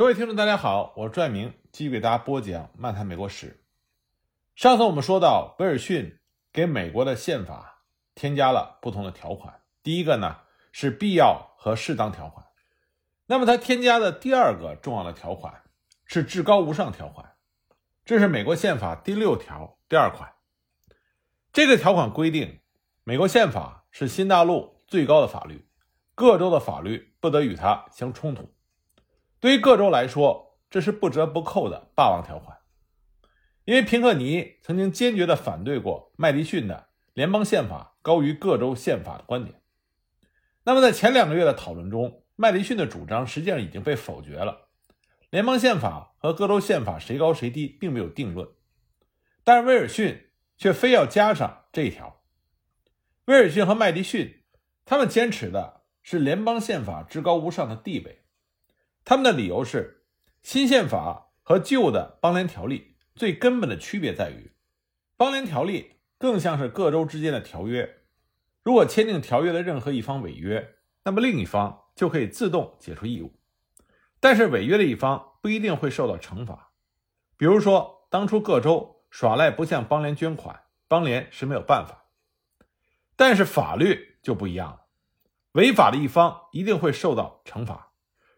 各位听众，大家好，我是拽明，继续给大家播讲《漫谈美国史》。上次我们说到，威尔逊给美国的宪法添加了不同的条款。第一个呢是必要和适当条款。那么他添加的第二个重要的条款是至高无上条款，这是美国宪法第六条第二款。这个条款规定，美国宪法是新大陆最高的法律，各州的法律不得与它相冲突。对于各州来说，这是不折不扣的霸王条款。因为平克尼曾经坚决地反对过麦迪逊的联邦宪法高于各州宪法的观点。那么，在前两个月的讨论中，麦迪逊的主张实际上已经被否决了。联邦宪法和各州宪法谁高谁低并没有定论，但是威尔逊却非要加上这一条。威尔逊和麦迪逊他们坚持的是联邦宪法至高无上的地位。他们的理由是，新宪法和旧的邦联条例最根本的区别在于，邦联条例更像是各州之间的条约，如果签订条约的任何一方违约，那么另一方就可以自动解除义务，但是违约的一方不一定会受到惩罚。比如说，当初各州耍赖不向邦联捐款，邦联是没有办法。但是法律就不一样了，违法的一方一定会受到惩罚。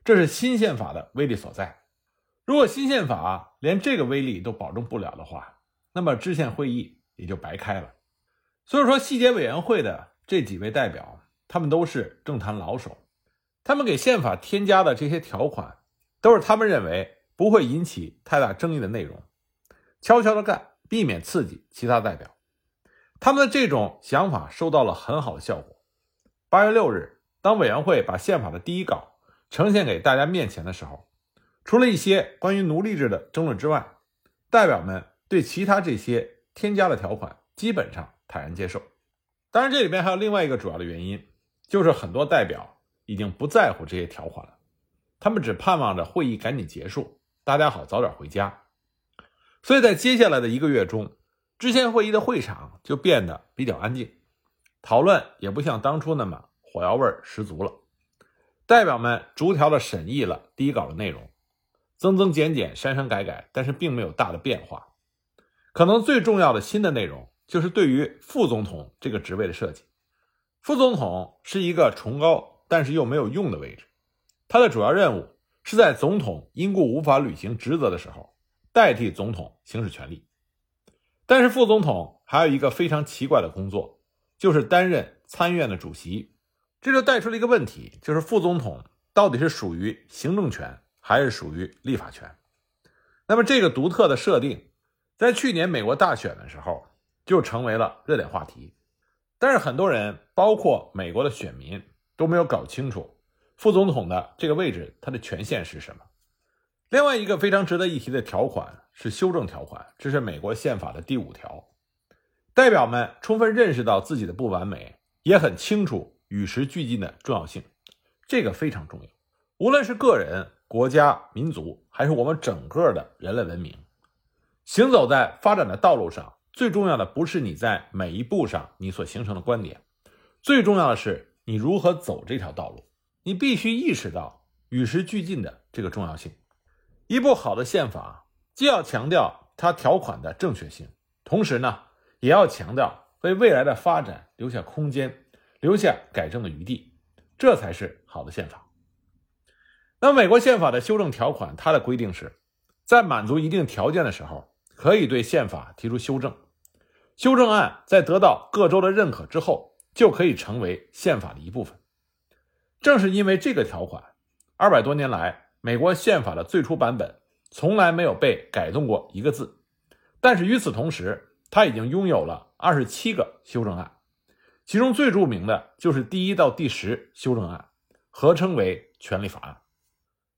这是新宪法的威力所在。如果新宪法连这个威力都保证不了的话，那么制宪会议也就白开了。所以说，细节委员会的这几位代表，他们都是政坛老手，他们给宪法添加的这些条款，都是他们认为不会引起太大争议的内容，悄悄的干，避免刺激其他代表。他们的这种想法收到了很好的效果。八月六日，当委员会把宪法的第一稿。呈现给大家面前的时候，除了一些关于奴隶制的争论之外，代表们对其他这些添加的条款基本上坦然接受。当然，这里边还有另外一个主要的原因，就是很多代表已经不在乎这些条款了，他们只盼望着会议赶紧结束，大家好早点回家。所以在接下来的一个月中，制宪会议的会场就变得比较安静，讨论也不像当初那么火药味十足了。代表们逐条的审议了第一稿的内容，增增减减，删删改改，但是并没有大的变化。可能最重要的新的内容就是对于副总统这个职位的设计。副总统是一个崇高但是又没有用的位置，他的主要任务是在总统因故无法履行职责的时候，代替总统行使权力。但是副总统还有一个非常奇怪的工作，就是担任参议院的主席。这就带出了一个问题，就是副总统到底是属于行政权还是属于立法权？那么这个独特的设定，在去年美国大选的时候就成为了热点话题。但是很多人，包括美国的选民，都没有搞清楚副总统的这个位置，他的权限是什么。另外一个非常值得一提的条款是修正条款，这是美国宪法的第五条。代表们充分认识到自己的不完美，也很清楚。与时俱进的重要性，这个非常重要。无论是个人、国家、民族，还是我们整个的人类文明，行走在发展的道路上，最重要的不是你在每一步上你所形成的观点，最重要的是你如何走这条道路。你必须意识到与时俱进的这个重要性。一部好的宪法，既要强调它条款的正确性，同时呢，也要强调为未来的发展留下空间。留下改正的余地，这才是好的宪法。那美国宪法的修正条款，它的规定是，在满足一定条件的时候，可以对宪法提出修正。修正案在得到各州的认可之后，就可以成为宪法的一部分。正是因为这个条款，二百多年来，美国宪法的最初版本从来没有被改动过一个字。但是与此同时，它已经拥有了二十七个修正案。其中最著名的就是第一到第十修正案，合称为权利法案。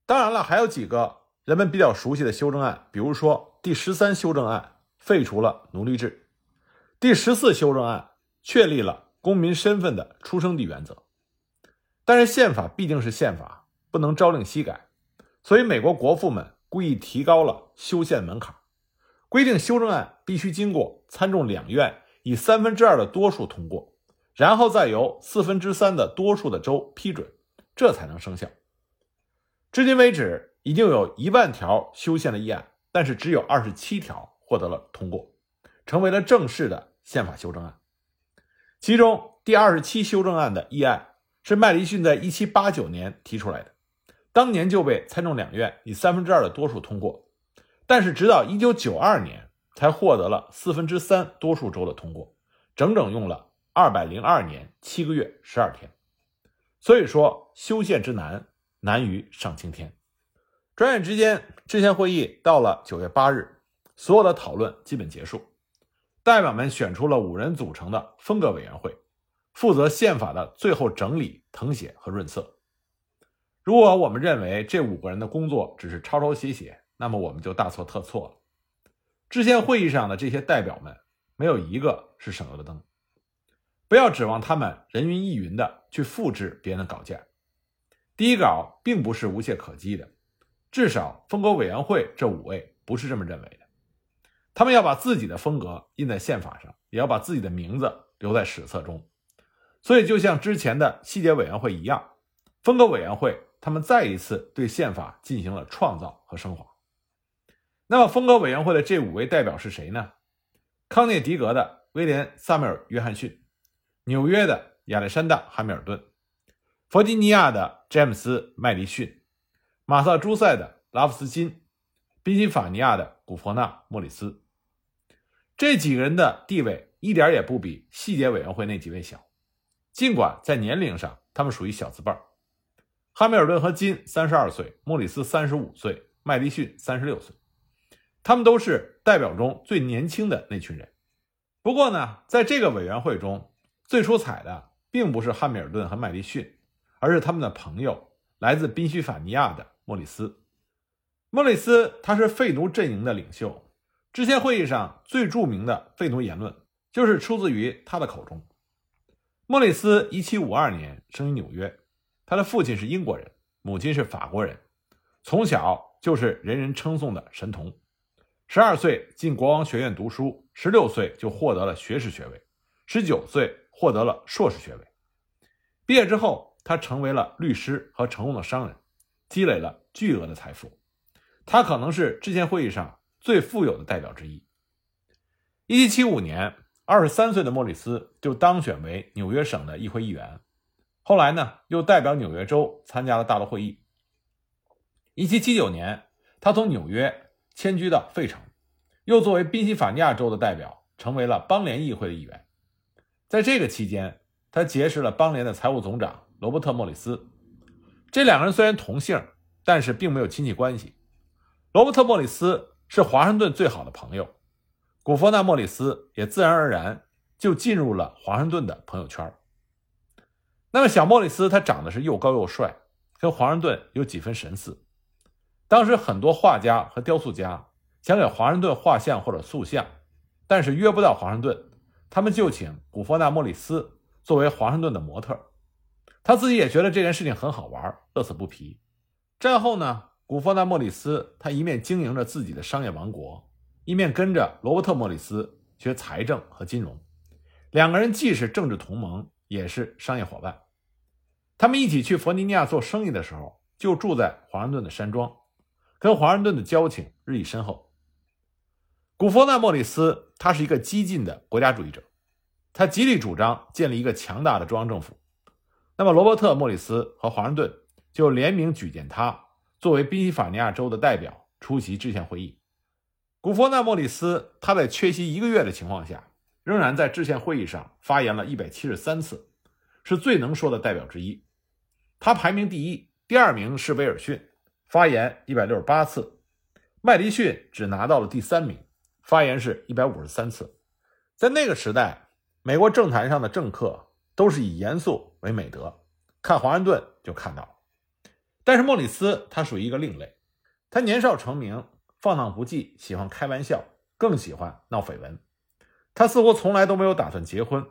当然了，还有几个人们比较熟悉的修正案，比如说第十三修正案废除了奴隶制，第十四修正案确立了公民身份的出生地原则。但是宪法毕竟是宪法，不能朝令夕改，所以美国国父们故意提高了修宪门槛，规定修正案必须经过参众两院以三分之二的多数通过。然后再由四分之三的多数的州批准，这才能生效。至今为止，已经有一万条修宪的议案，但是只有二十七条获得了通过，成为了正式的宪法修正案。其中第二十七修正案的议案是麦迪逊在一七八九年提出来的，当年就被参众两院以三分之二的多数通过，但是直到一九九二年才获得了四分之三多数州的通过，整整用了二百零二年七个月十二天。所以说，修宪之难，难于上青天。转眼之间，制宪会议到了九月八日，所有的讨论基本结束，代表们选出了五人组成的风格委员会，负责宪法的最后整理、誊写和润色。如果我们认为这五个人的工作只是抄抄写写，那么我们就大错特错了。制宪会议上的这些代表们，没有一个是省油的灯。不要指望他们人云亦云的去复制别人的稿件，第一稿并不是无懈可击的，至少风格委员会这五位不是这么认为的。他们要把自己的风格印在宪法上，也要把自己的名字留在史册中。所以，就像之前的细节委员会一样，风格委员会他们再一次对宪法进行了创造和升华。那么，风格委员会的这五位代表是谁呢？康涅狄格的威廉·萨缪尔·约翰逊。纽约的亚历山大·哈密尔顿，弗吉尼亚的詹姆斯·麦迪逊，马萨诸塞的拉夫斯金，宾夕法尼亚的古佛纳·莫里斯，这几个人的地位一点也不比细节委员会那几位小。尽管在年龄上他们属于小字辈儿，哈密尔顿和金三十二岁，莫里斯三十五岁，麦迪逊三十六岁，他们都是代表中最年轻的那群人。不过呢，在这个委员会中，最出彩的并不是汉密尔顿和麦迪逊，而是他们的朋友，来自宾夕法尼亚的莫里斯。莫里斯他是废奴阵营的领袖，之前会议上最著名的废奴言论就是出自于他的口中。莫里斯1752年生于纽约，他的父亲是英国人，母亲是法国人，从小就是人人称颂的神童。十二岁进国王学院读书，十六岁就获得了学士学位，十九岁。获得了硕士学位，毕业之后，他成为了律师和成功的商人，积累了巨额的财富。他可能是制宪会议上最富有的代表之一。一七七五年，二十三岁的莫里斯就当选为纽约省的议会议员，后来呢，又代表纽约州参加了大陆会议。一七七九年，他从纽约迁居到费城，又作为宾夕法尼亚州的代表，成为了邦联议会的议员。在这个期间，他结识了邦联的财务总长罗伯特·莫里斯。这两个人虽然同姓，但是并没有亲戚关系。罗伯特·莫里斯是华盛顿最好的朋友，古佛纳·莫里斯也自然而然就进入了华盛顿的朋友圈。那么，小莫里斯他长得是又高又帅，跟华盛顿有几分神似。当时很多画家和雕塑家想给华盛顿画像或者塑像，但是约不到华盛顿。他们就请古佛纳·莫里斯作为华盛顿的模特，他自己也觉得这件事情很好玩，乐此不疲。战后呢，古佛纳·莫里斯他一面经营着自己的商业王国，一面跟着罗伯特·莫里斯学财政和金融。两个人既是政治同盟，也是商业伙伴。他们一起去弗吉尼亚做生意的时候，就住在华盛顿的山庄，跟华盛顿的交情日益深厚。古佛纳·莫里斯，他是一个激进的国家主义者，他极力主张建立一个强大的中央政府。那么，罗伯特·莫里斯和华盛顿就联名举荐他作为宾夕法尼亚州的代表出席制宪会议。古佛纳·莫里斯他在缺席一个月的情况下，仍然在制宪会议上发言了一百七十三次，是最能说的代表之一。他排名第一，第二名是威尔逊，发言一百六十八次，麦迪逊只拿到了第三名。发言是一百五十三次，在那个时代，美国政坛上的政客都是以严肃为美德，看华盛顿就看到了。但是莫里斯他属于一个另类，他年少成名，放荡不羁，喜欢开玩笑，更喜欢闹绯闻。他似乎从来都没有打算结婚，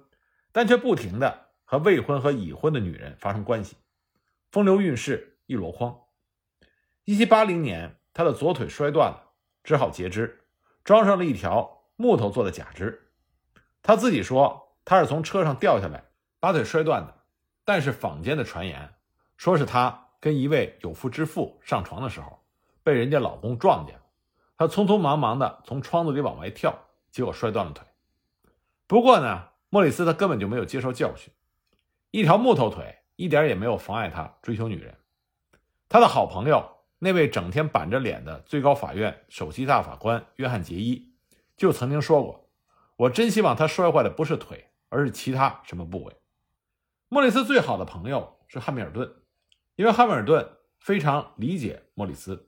但却不停的和未婚和已婚的女人发生关系，风流韵事一箩筐。一七八零年，他的左腿摔断了，只好截肢。装上了一条木头做的假肢，他自己说他是从车上掉下来把腿摔断的，但是坊间的传言说是他跟一位有妇之妇上床的时候被人家老公撞见了，她匆匆忙忙的从窗子里往外跳，结果摔断了腿。不过呢，莫里斯他根本就没有接受教训，一条木头腿一点也没有妨碍他追求女人。他的好朋友那位整天板着脸的最高法院首席大法官约翰杰伊就曾经说过：“我真希望他摔坏的不是腿，而是其他什么部位。”莫里斯最好的朋友是汉密尔顿，因为汉密尔顿非常理解莫里斯，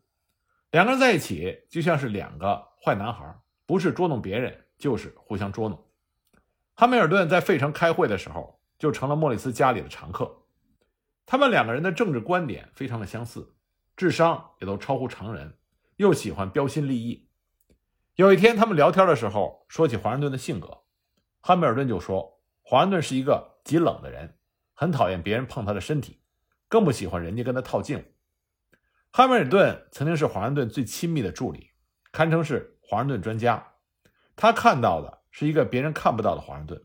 两个人在一起就像是两个坏男孩，不是捉弄别人，就是互相捉弄。汉密尔顿在费城开会的时候，就成了莫里斯家里的常客。他们两个人的政治观点非常的相似，智商也都超乎常人，又喜欢标新立异。有一天，他们聊天的时候说起华盛顿的性格，汉密尔顿就说：“华盛顿是一个极冷的人。”很讨厌别人碰他的身体，更不喜欢人家跟他套近乎。汉密尔顿曾经是华盛顿最亲密的助理，堪称是华盛顿专家。他看到的是一个别人看不到的华盛顿。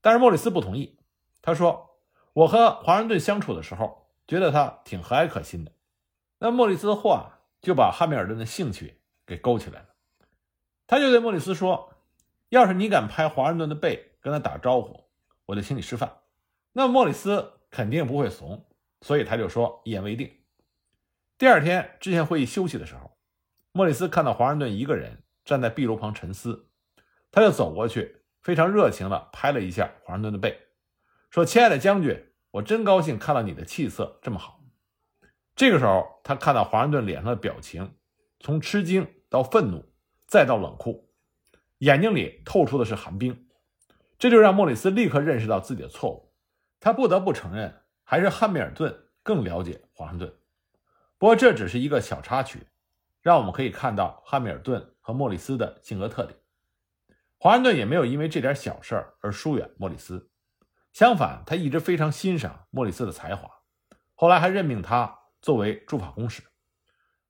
但是莫里斯不同意，他说：“我和华盛顿相处的时候，觉得他挺和蔼可亲的。”那莫里斯的话就把汉密尔顿的兴趣给勾起来了。他就对莫里斯说：“要是你敢拍华盛顿的背跟他打招呼，我就请你吃饭。”那莫里斯肯定不会怂，所以他就说一言为定。第二天之前会议休息的时候，莫里斯看到华盛顿一个人站在壁炉旁沉思，他就走过去，非常热情地拍了一下华盛顿的背，说：“亲爱的将军，我真高兴看到你的气色这么好。”这个时候，他看到华盛顿脸上的表情从吃惊到愤怒，再到冷酷，眼睛里透出的是寒冰，这就让莫里斯立刻认识到自己的错误。他不得不承认，还是汉密尔顿更了解华盛顿。不过这只是一个小插曲，让我们可以看到汉密尔顿和莫里斯的性格特点。华盛顿也没有因为这点小事而疏远莫里斯，相反，他一直非常欣赏莫里斯的才华，后来还任命他作为驻法公使。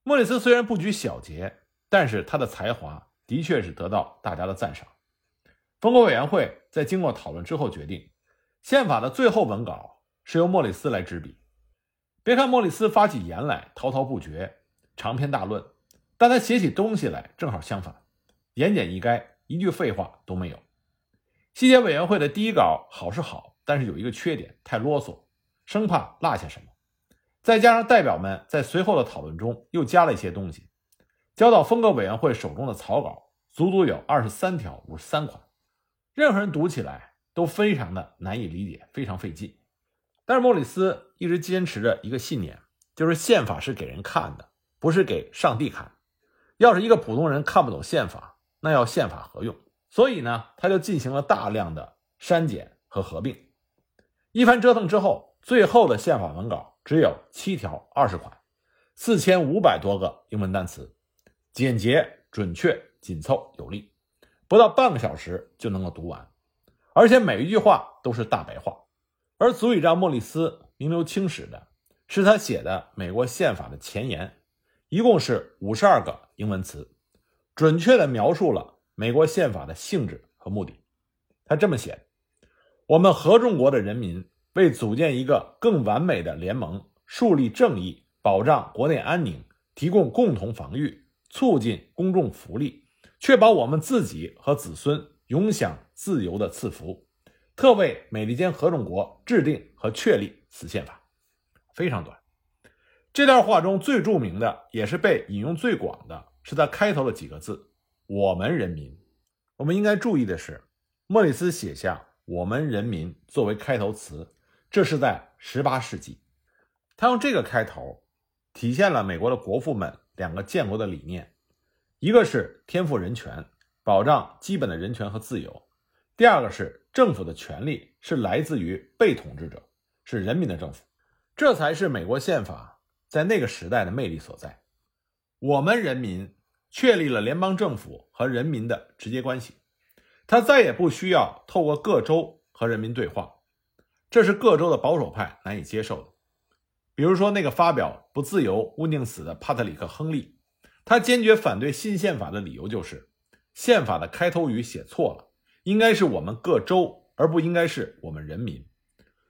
莫里斯虽然不拘小节，但是他的才华的确是得到大家的赞赏。封国委员会在经过讨论之后决定。宪法的最后文稿是由莫里斯来执笔。别看莫里斯发起言来滔滔不绝、长篇大论，但他写起东西来正好相反，言简意赅，一句废话都没有。细节委员会的第一稿好是好，但是有一个缺点，太啰嗦，生怕落下什么。再加上代表们在随后的讨论中又加了一些东西，交到风格委员会手中的草稿足足有二十三条五十三款，任何人读起来。都非常的难以理解，非常费劲。但是莫里斯一直坚持着一个信念，就是宪法是给人看的，不是给上帝看。要是一个普通人看不懂宪法，那要宪法何用？所以呢，他就进行了大量的删减和合并。一番折腾之后，最后的宪法文稿只有七条二十款，四千五百多个英文单词，简洁、准确、紧凑、有力，不到半个小时就能够读完。而且每一句话都是大白话，而足以让莫里斯名留青史的是他写的美国宪法的前言，一共是五十二个英文词，准确地描述了美国宪法的性质和目的。他这么写：我们合众国的人民为组建一个更完美的联盟，树立正义，保障国内安宁，提供共同防御，促进公众福利，确保我们自己和子孙。永享自由的赐福，特为美利坚合众国制定和确立此宪法，非常短。这段话中最著名的，也是被引用最广的，是在开头的几个字“我们人民”。我们应该注意的是，莫里斯写下“我们人民”作为开头词，这是在18世纪。他用这个开头，体现了美国的国父们两个建国的理念，一个是天赋人权。保障基本的人权和自由。第二个是政府的权利是来自于被统治者，是人民的政府，这才是美国宪法在那个时代的魅力所在。我们人民确立了联邦政府和人民的直接关系，他再也不需要透过各州和人民对话，这是各州的保守派难以接受的。比如说那个发表“不自由勿宁死”的帕特里克·亨利，他坚决反对新宪法的理由就是。宪法的开头语写错了，应该是我们各州，而不应该是我们人民。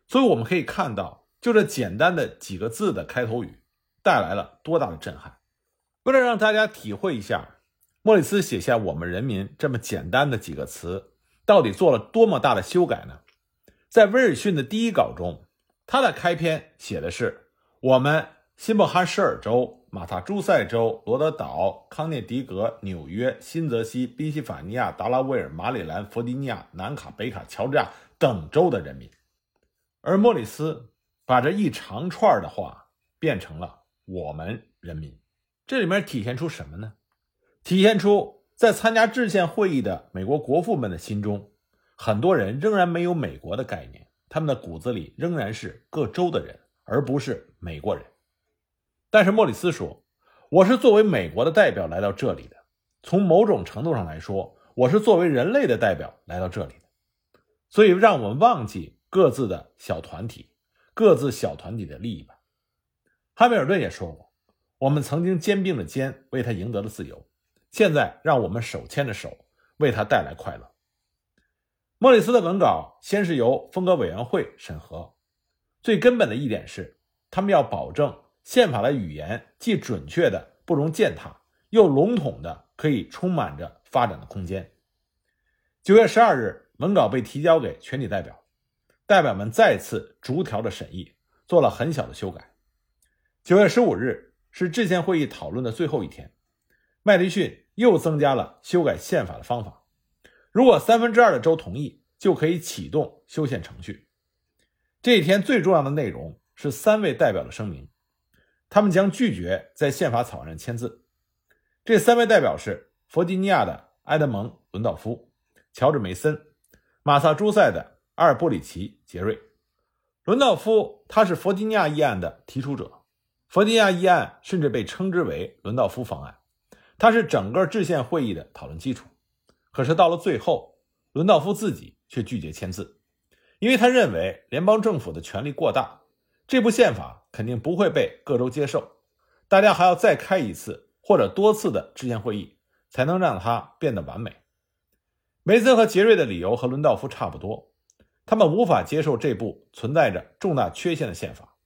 所以我们可以看到，就这简单的几个字的开头语，带来了多大的震撼。为了让大家体会一下莫里斯写下“我们人民”这么简单的几个词到底做了多么大的修改呢？在威尔逊的第一稿中，他的开篇写的是“我们新不哈什尔州、马萨诸塞州、罗德岛、康涅狄格、纽约、新泽西、宾夕法尼亚、达拉维尔、马里兰、弗吉尼亚、南卡、北卡、乔治亚等州的人民”，而莫里斯把这一长串的话变成了“我们人民”。这里面体现出什么呢？体现出在参加制宪会议的美国国父们的心中，很多人仍然没有美国的概念，他们的骨子里仍然是各州的人，而不是美国人。但是莫里斯说：“我是作为美国的代表来到这里的，从某种程度上来说，我是作为人类的代表来到这里的。所以，让我们忘记各自的小团体，各自小团体的利益吧。”汉密尔顿也说过。我们曾经肩并着肩为他赢得了自由，现在让我们手牵着手为他带来快乐。莫里斯的文稿先是由风格委员会审核，最根本的一点是，他们要保证宪法的语言既准确的不容践踏，又笼统的可以充满着发展的空间。九月十二日，文稿被提交给全体代表，代表们再次逐条的审议，做了很小的修改。九月十五日。是制宪会议讨论的最后一天，麦迪逊又增加了修改宪法的方法。如果三分之二的州同意，就可以启动修宪程序。这一天最重要的内容是三位代表的声明，他们将拒绝在宪法草案上签字。这三位代表是弗吉尼亚的埃德蒙·伦道夫、乔治·梅森、马萨诸塞的阿尔布里奇·杰瑞。伦道夫他是弗吉尼亚议案的提出者。弗吉尼亚议案甚至被称之为伦道夫方案，它是整个制宪会议的讨论基础。可是到了最后，伦道夫自己却拒绝签字，因为他认为联邦政府的权力过大，这部宪法肯定不会被各州接受，大家还要再开一次或者多次的制宪会议，才能让它变得完美。梅森和杰瑞的理由和伦道夫差不多，他们无法接受这部存在着重大缺陷的宪法。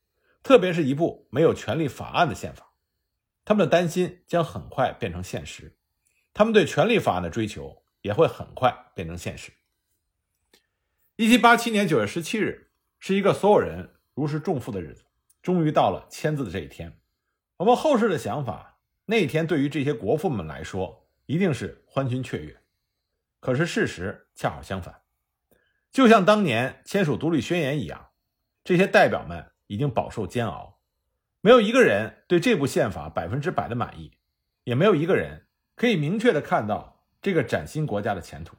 特别是一部没有权利法案的宪法，他们的担心将很快变成现实，他们对权利法案的追求也会很快变成现实。一七八七年九月十七日是一个所有人如释重负的日子，终于到了签字的这一天。我们后世的想法，那一天对于这些国父们来说一定是欢欣雀跃，可是事实恰好相反，就像当年签署独立宣言一样，这些代表们。已经饱受煎熬，没有一个人对这部宪法百分之百的满意，也没有一个人可以明确的看到这个崭新国家的前途，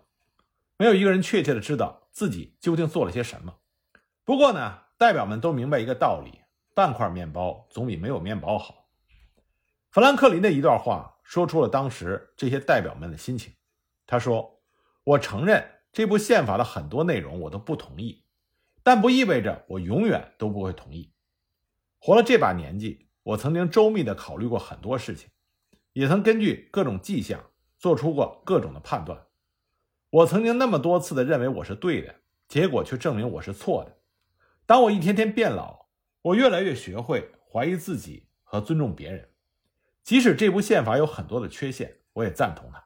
没有一个人确切的知道自己究竟做了些什么。不过呢，代表们都明白一个道理：半块面包总比没有面包好。富兰克林的一段话说出了当时这些代表们的心情。他说：“我承认这部宪法的很多内容我都不同意。”但不意味着我永远都不会同意。活了这把年纪，我曾经周密地考虑过很多事情，也曾根据各种迹象做出过各种的判断。我曾经那么多次的认为我是对的，结果却证明我是错的。当我一天天变老，我越来越学会怀疑自己和尊重别人。即使这部宪法有很多的缺陷，我也赞同它。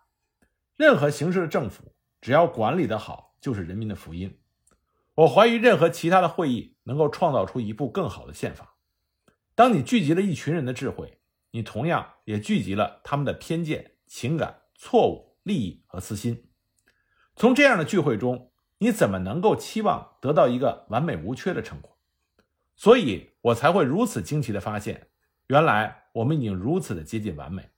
任何形式的政府，只要管理得好，就是人民的福音。我怀疑任何其他的会议能够创造出一部更好的宪法。当你聚集了一群人的智慧，你同样也聚集了他们的偏见、情感、错误、利益和私心。从这样的聚会中，你怎么能够期望得到一个完美无缺的成果？所以我才会如此惊奇地发现，原来我们已经如此的接近完美。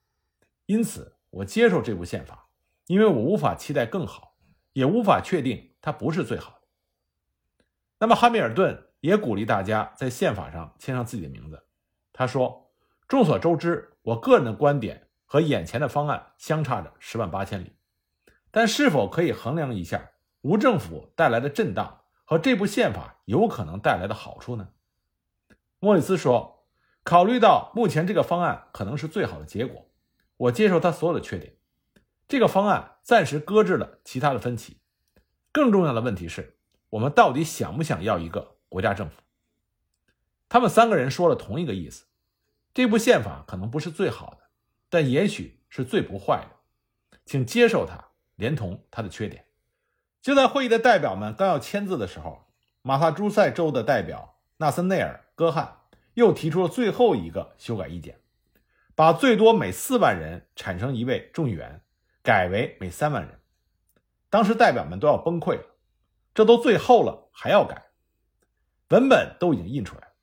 因此，我接受这部宪法，因为我无法期待更好，也无法确定它不是最好的。那么，汉密尔顿也鼓励大家在宪法上签上自己的名字。他说：“众所周知，我个人的观点和眼前的方案相差着十万八千里，但是否可以衡量一下无政府带来的震荡和这部宪法有可能带来的好处呢？”莫里斯说：“考虑到目前这个方案可能是最好的结果，我接受它所有的缺点。这个方案暂时搁置了其他的分歧。更重要的问题是。”我们到底想不想要一个国家政府？他们三个人说了同一个意思：这部宪法可能不是最好的，但也许是最不坏的，请接受它，连同它的缺点。就在会议的代表们刚要签字的时候，马萨诸塞州的代表纳森内尔·戈汉又提出了最后一个修改意见，把最多每四万人产生一位众议员改为每三万人。当时代表们都要崩溃了，这都最后了还要改，文本都已经印出来。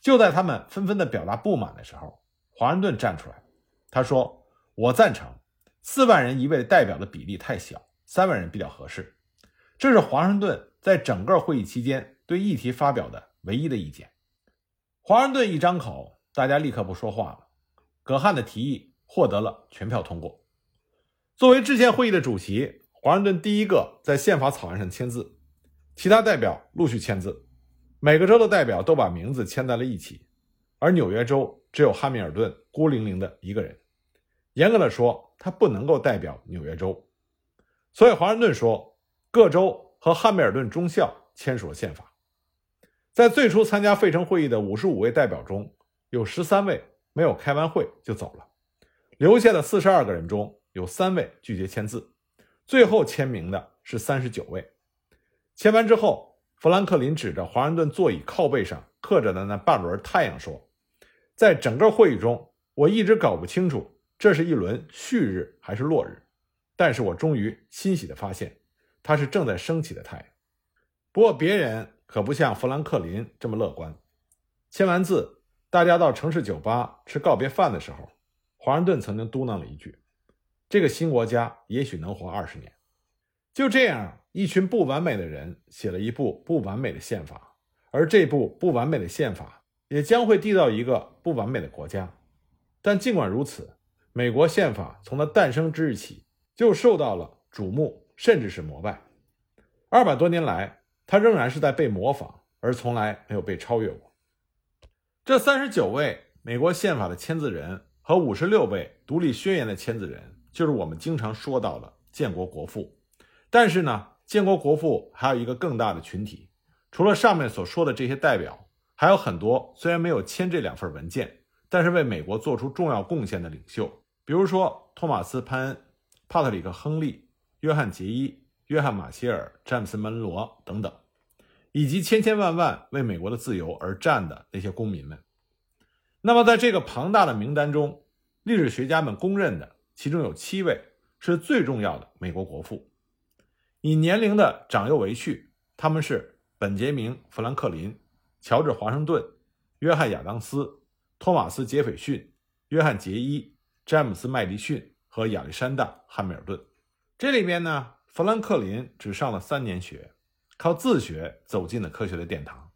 就在他们纷纷的表达不满的时候，华盛顿站出来了，他说：“我赞成四万人一位代表的比例太小，三万人比较合适。”这是华盛顿在整个会议期间对议题发表的唯一的意见。华盛顿一张口，大家立刻不说话了。葛汉的提议获得了全票通过。作为制宪会议的主席，华盛顿第一个在宪法草案上签字，其他代表陆续签字。每个州的代表都把名字签在了一起，而纽约州只有汉密尔顿孤零零的一个人。严格的说，他不能够代表纽约州，所以华盛顿说。各州和汉密尔顿中校签署了宪法。在最初参加费城会议的五十五位代表中，有十三位没有开完会就走了，留下的四十二个人中有三位拒绝签字，最后签名的是三十九位。签完之后，富兰克林指着华盛顿座椅靠背上刻着的那半轮太阳说：“在整个会议中，我一直搞不清楚这是一轮旭日还是落日，但是我终于欣喜地发现。”它是正在升起的太阳，不过别人可不像富兰克林这么乐观。签完字，大家到城市酒吧吃告别饭的时候，华盛顿曾经嘟囔了一句：“这个新国家也许能活二十年。”就这样，一群不完美的人写了一部不完美的宪法，而这部不完美的宪法也将会缔造一个不完美的国家。但尽管如此，美国宪法从它诞生之日起就受到了瞩目。甚至是膜拜，二百多年来，他仍然是在被模仿，而从来没有被超越过。这三十九位美国宪法的签字人和五十六位独立宣言的签字人，就是我们经常说到的建国国父。但是呢，建国国父还有一个更大的群体，除了上面所说的这些代表，还有很多虽然没有签这两份文件，但是为美国做出重要贡献的领袖，比如说托马斯·潘恩、帕特里克·亨利。约翰·杰伊、约翰·马歇尔、詹姆斯·门罗等等，以及千千万万为美国的自由而战的那些公民们。那么，在这个庞大的名单中，历史学家们公认的，其中有七位是最重要的美国国父。以年龄的长幼为序，他们是本杰明·富兰克林、乔治·华盛顿、约翰·亚当斯、托马斯·杰斐逊、约翰·杰伊、詹姆斯·麦迪逊和亚历山大·汉密尔顿。这里边呢，富兰克林只上了三年学，靠自学走进了科学的殿堂。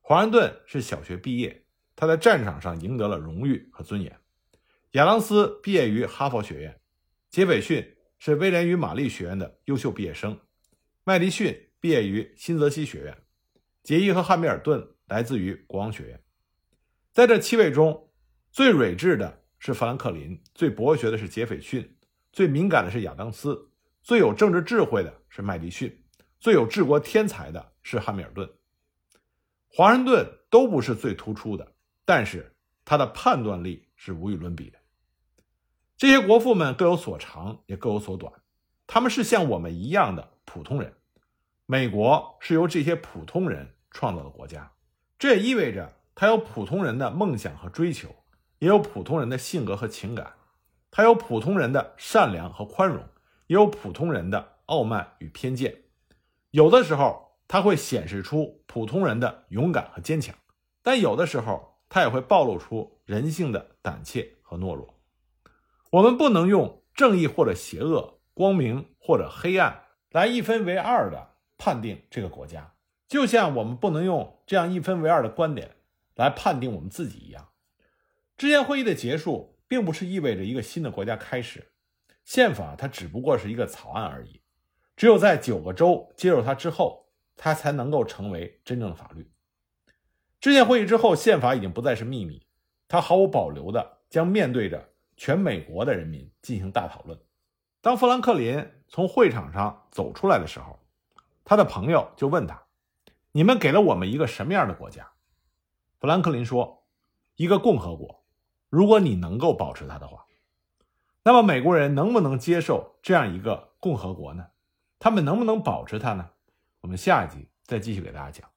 华盛顿是小学毕业，他在战场上赢得了荣誉和尊严。亚当斯毕业于哈佛学院，杰斐逊是威廉与玛丽学院的优秀毕业生，麦迪逊毕业于新泽西学院，杰伊和汉密尔顿来自于国王学院。在这七位中，最睿智的是富兰克林，最博学的是杰斐逊，最敏感的是亚当斯。最有政治智慧的是麦迪逊，最有治国天才的是汉密尔顿。华盛顿都不是最突出的，但是他的判断力是无与伦比的。这些国父们各有所长，也各有所短，他们是像我们一样的普通人。美国是由这些普通人创造的国家，这也意味着他有普通人的梦想和追求，也有普通人的性格和情感，他有普通人的善良和宽容。也有普通人的傲慢与偏见，有的时候他会显示出普通人的勇敢和坚强，但有的时候他也会暴露出人性的胆怯和懦弱。我们不能用正义或者邪恶、光明或者黑暗来一分为二的判定这个国家，就像我们不能用这样一分为二的观点来判定我们自己一样。制宪会议的结束，并不是意味着一个新的国家开始。宪法它只不过是一个草案而已，只有在九个州接受它之后，它才能够成为真正的法律。制宪会议之后，宪法已经不再是秘密，它毫无保留的将面对着全美国的人民进行大讨论。当富兰克林从会场上走出来的时候，他的朋友就问他：“你们给了我们一个什么样的国家？”富兰克林说：“一个共和国，如果你能够保持它的话。”那么美国人能不能接受这样一个共和国呢？他们能不能保持它呢？我们下一集再继续给大家讲。